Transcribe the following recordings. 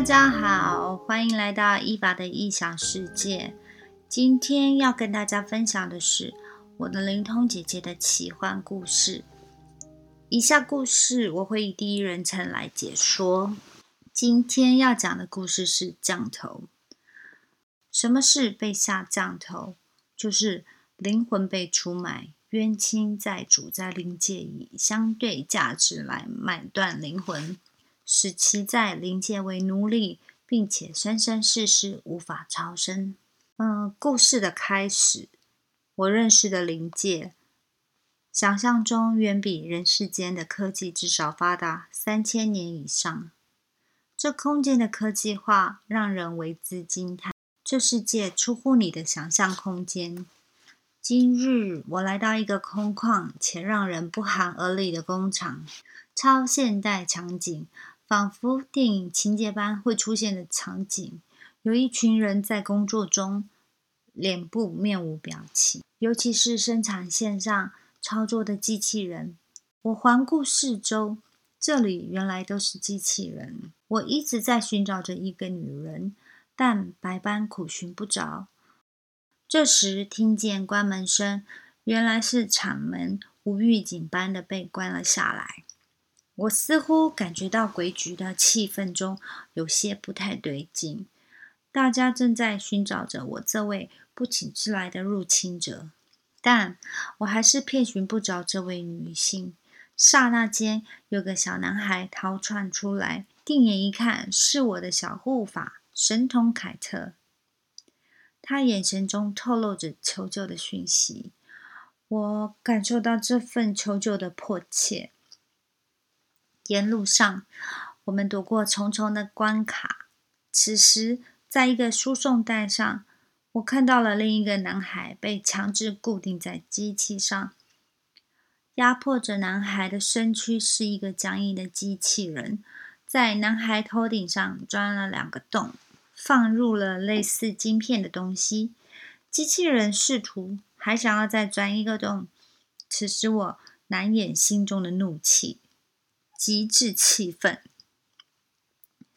大家好，欢迎来到伊娃的异想世界。今天要跟大家分享的是我的灵通姐姐的奇幻故事。以下故事我会以第一人称来解说。今天要讲的故事是降头。什么是被下降头？就是灵魂被出卖，冤亲债主在灵界以相对价值来买断灵魂。使其在灵界为奴隶，并且生生世世无法超生。嗯，故事的开始，我认识的灵界，想象中远比人世间的科技至少发达三千年以上。这空间的科技化让人为之惊叹，这世界出乎你的想象空间。今日我来到一个空旷且让人不寒而栗的工厂，超现代场景。仿佛电影情节般会出现的场景，有一群人在工作中，脸部面无表情，尤其是生产线上操作的机器人。我环顾四周，这里原来都是机器人。我一直在寻找着一个女人，但百般苦寻不着。这时听见关门声，原来是厂门无预警般的被关了下来。我似乎感觉到鬼局的气氛中有些不太对劲，大家正在寻找着我这位不请自来的入侵者，但我还是遍寻不着这位女性。刹那间，有个小男孩逃窜出来，定眼一看，是我的小护法神童凯特。他眼神中透露着求救的讯息，我感受到这份求救的迫切。沿路上，我们躲过重重的关卡。此时，在一个输送带上，我看到了另一个男孩被强制固定在机器上。压迫着男孩的身躯是一个僵硬的机器人，在男孩头顶上钻了两个洞，放入了类似晶片的东西。机器人试图还想要再钻一个洞，此时我难掩心中的怒气。极致气愤，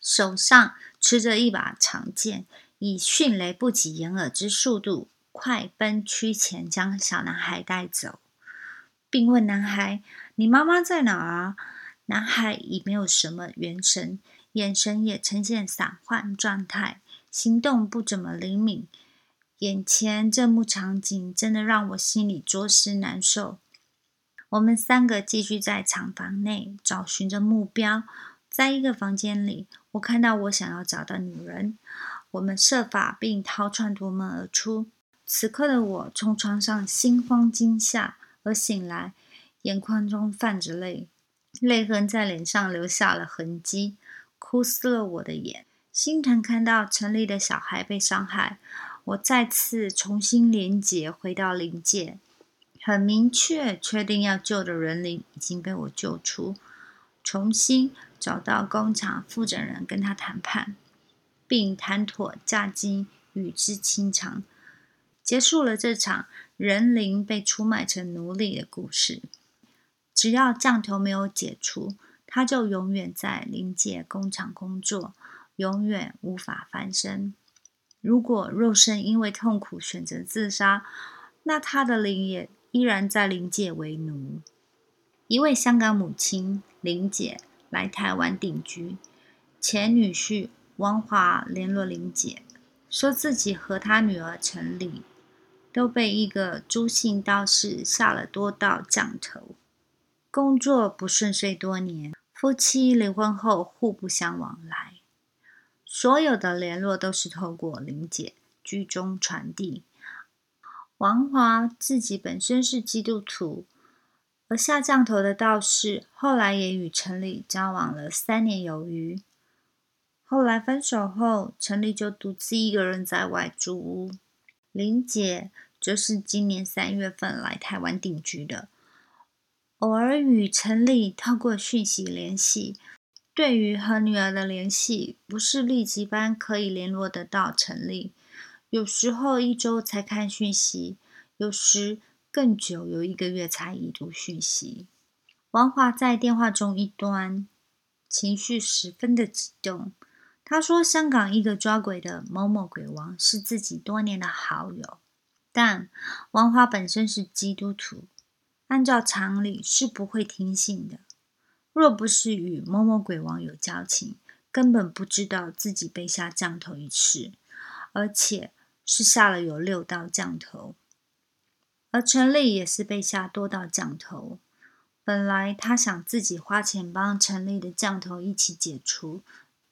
手上持着一把长剑，以迅雷不及掩耳之速度快奔趋前，将小男孩带走，并问男孩：“你妈妈在哪儿？”男孩已没有什么元神，眼神也呈现散涣状态，行动不怎么灵敏。眼前这幕场景真的让我心里着实难受。我们三个继续在厂房内找寻着目标。在一个房间里，我看到我想要找的女人。我们设法并逃窜夺门而出。此刻的我从床上心慌惊吓而醒来，眼眶中泛着泪，泪痕在脸上留下了痕迹，哭湿了我的眼。心疼看到城里的小孩被伤害，我再次重新连结回到灵界。很明确，确定要救的人灵已经被我救出，重新找到工厂负责人跟他谈判，并谈妥价金与之清偿，结束了这场人灵被出卖成奴隶的故事。只要降头没有解除，他就永远在临界工厂工作，永远无法翻身。如果肉身因为痛苦选择自杀，那他的灵也。依然在灵界为奴。一位香港母亲林姐来台湾定居，前女婿王华联络林姐，说自己和他女儿陈丽都被一个朱姓道士下了多道降头，工作不顺遂多年，夫妻离婚后互不相往来，所有的联络都是透过林姐居中传递。王华自己本身是基督徒，而下降头的道士后来也与陈丽交往了三年有余。后来分手后，陈丽就独自一个人在外租屋。林姐则是今年三月份来台湾定居的，偶尔与陈丽透过讯息联系。对于和女儿的联系，不是立即般可以联络得到陈丽。有时候一周才看讯息，有时更久，有一个月才已读讯息。王华在电话中一端，情绪十分的激动。他说，香港一个抓鬼的某某鬼王是自己多年的好友，但王华本身是基督徒，按照常理是不会听信的。若不是与某某鬼王有交情，根本不知道自己被下降头一事，而且是下了有六道降头。而陈丽也是被下多道降头。本来他想自己花钱帮陈丽的降头一起解除，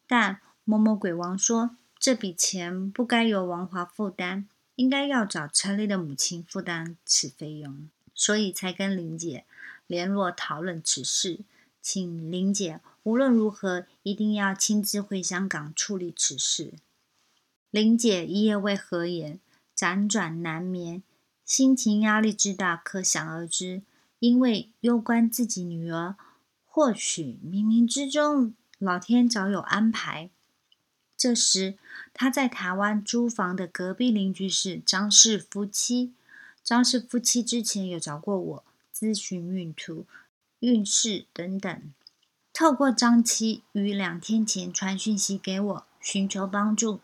但某某鬼王说这笔钱不该由王华负担，应该要找陈丽的母亲负担此费用，所以才跟林姐联络讨论此事。请林姐无论如何一定要亲自回香港处理此事。林姐一夜未合眼，辗转难眠，心情压力之大可想而知。因为攸关自己女儿，或许冥冥之中老天早有安排。这时，她在台湾租房的隔壁邻居是张氏夫妻。张氏夫妻之前有找过我咨询运途。运势等等，透过张妻于两天前传讯息给我，寻求帮助。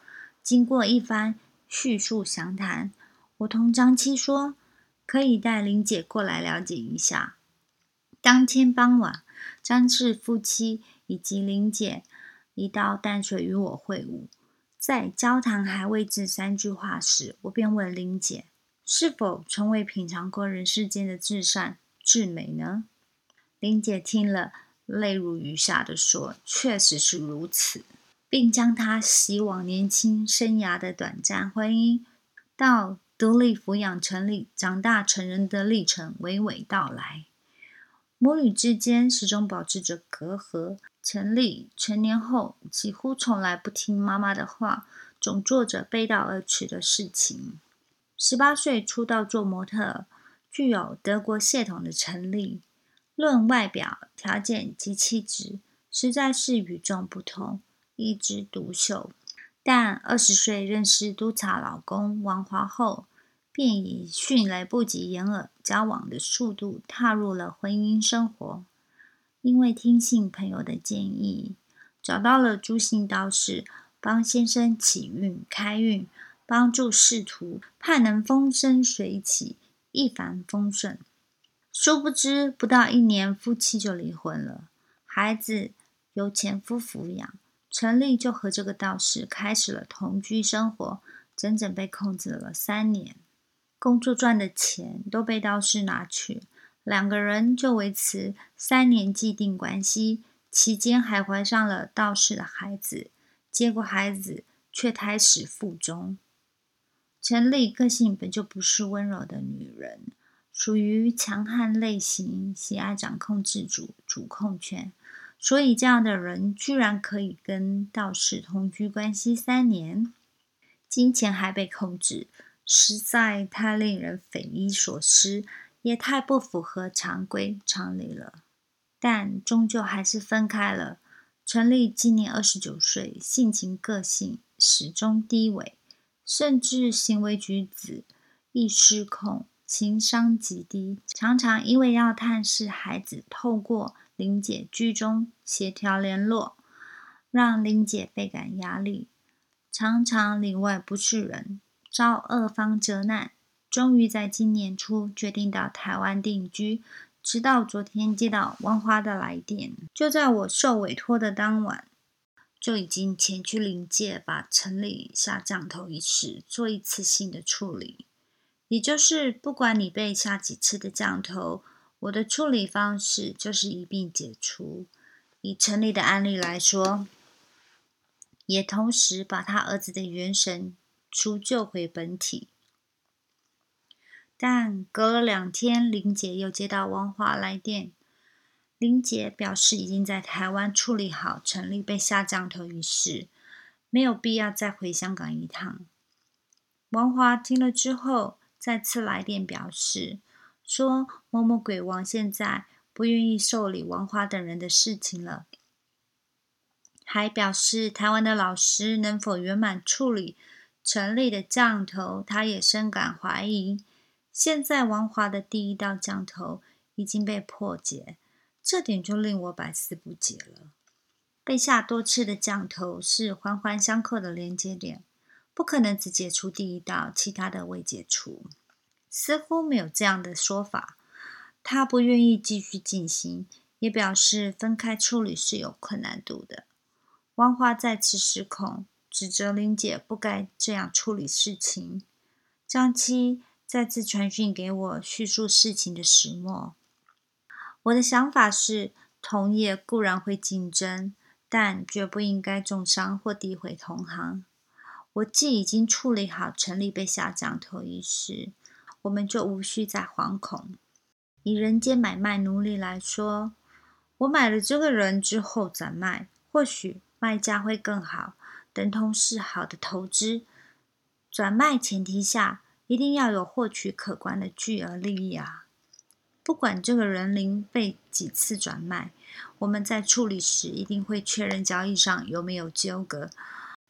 经过一番叙述详谈，我同张七说，可以带林姐过来了解一下。当天傍晚，张氏夫妻以及林姐一到淡水与我会晤，在交谈还未至三句话时，我便问林姐，是否从未品尝过人世间的至善至美呢？林姐听了，泪如雨下的说：“确实是如此。”并将她希往年轻生涯的短暂婚姻到独立抚养陈丽长大成人的历程娓娓道来。母女之间始终保持着隔阂。陈丽成年后几乎从来不听妈妈的话，总做着背道而驰的事情。十八岁出道做模特，具有德国血统的陈丽。论外表条件及气质，实在是与众不同，一枝独秀。但二十岁认识督察老公王华后，便以迅雷不及掩耳交往的速度踏入了婚姻生活。因为听信朋友的建议，找到了朱姓道士，帮先生起运开运，帮助仕途，盼能风生水起，一帆风顺。殊不知，不到一年，夫妻就离婚了，孩子由前夫抚养，陈丽就和这个道士开始了同居生活，整整被控制了三年。工作赚的钱都被道士拿去，两个人就维持三年既定关系，期间还怀上了道士的孩子，结果孩子却胎死腹中。陈丽个性本就不是温柔的女人。属于强悍类型，喜爱掌控自主、主控权，所以这样的人居然可以跟道士同居关系三年，金钱还被控制，实在太令人匪夷所思，也太不符合常规常理了。但终究还是分开了。陈丽今年二十九岁，性情个性始终低微，甚至行为举止易失控。情商极低，常常因为要探视孩子，透过林姐居中协调联络，让林姐倍感压力，常常里外不是人，遭二方责难。终于在今年初决定到台湾定居，直到昨天接到王花的来电，就在我受委托的当晚，就已经前去临界，把城里下降头一事做一次性的处理。也就是，不管你被下几次的降头，我的处理方式就是一并解除。以陈立的案例来说，也同时把他儿子的元神除救回本体。但隔了两天，林姐又接到王华来电，林姐表示已经在台湾处理好陈立被下降头一事，没有必要再回香港一趟。王华听了之后。再次来电表示，说某某鬼王现在不愿意受理王华等人的事情了，还表示台湾的老师能否圆满处理陈立的降头，他也深感怀疑。现在王华的第一道降头已经被破解，这点就令我百思不解了。被下多次的降头是环环相扣的连接点，不可能只解除第一道，其他的未解除。似乎没有这样的说法。他不愿意继续进行，也表示分开处理是有困难度的。汪花再次失控，指责林姐不该这样处理事情。张七再次传讯给我，叙述事情的始末。我的想法是，同业固然会竞争。但绝不应该重伤或诋毁同行。我既已经处理好陈立被下降头一事，我们就无需再惶恐。以人间买卖奴隶来说，我买了这个人之后转卖，或许卖价会更好，等同是好的投资。转卖前提下，一定要有获取可观的巨额利益啊！不管这个人灵被几次转卖。我们在处理时一定会确认交易上有没有纠葛，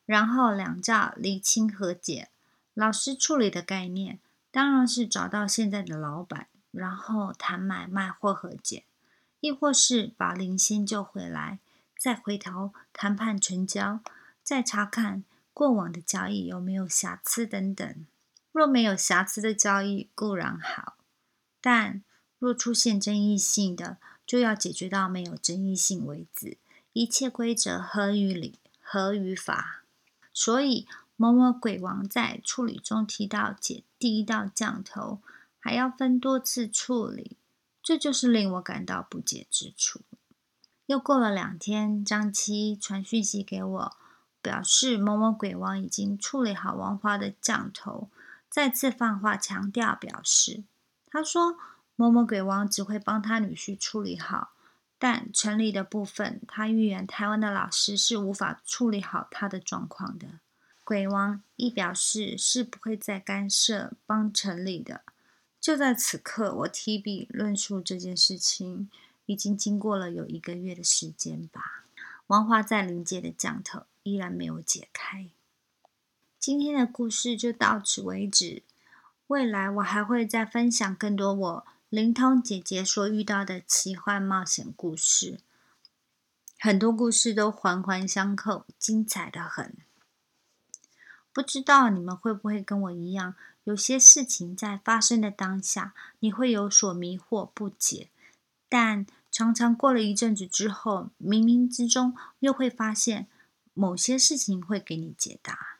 然后两家厘清和解。老师处理的概念当然是找到现在的老板，然后谈买卖或和解，亦或是把林先救回来，再回头谈判成交，再查看过往的交易有没有瑕疵等等。若没有瑕疵的交易固然好，但若出现争议性的，就要解决到没有争议性为止，一切规则合于理，合于法。所以某某鬼王在处理中提到解第一道降头，还要分多次处理，这就是令我感到不解之处。又过了两天，张七传讯息给我，表示某某鬼王已经处理好王花的降头，再次放话强调表示，他说。某某鬼王只会帮他女婿处理好，但城里的部分，他预言台湾的老师是无法处理好他的状况的。鬼王亦表示是不会再干涉帮城里的。就在此刻，我提笔论述这件事情，已经经过了有一个月的时间吧。王华在临界的降头依然没有解开。今天的故事就到此为止，未来我还会再分享更多我。灵通姐姐所遇到的奇幻冒险故事，很多故事都环环相扣，精彩的很。不知道你们会不会跟我一样，有些事情在发生的当下，你会有所迷惑不解，但常常过了一阵子之后，冥冥之中又会发现某些事情会给你解答。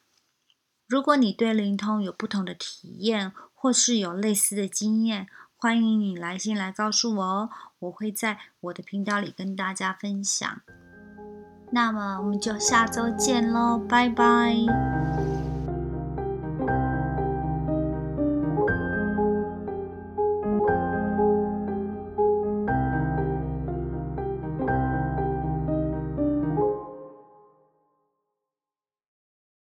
如果你对灵通有不同的体验，或是有类似的经验，欢迎你来信来告诉我哦，我会在我的频道里跟大家分享。那么我们就下周见喽，拜拜。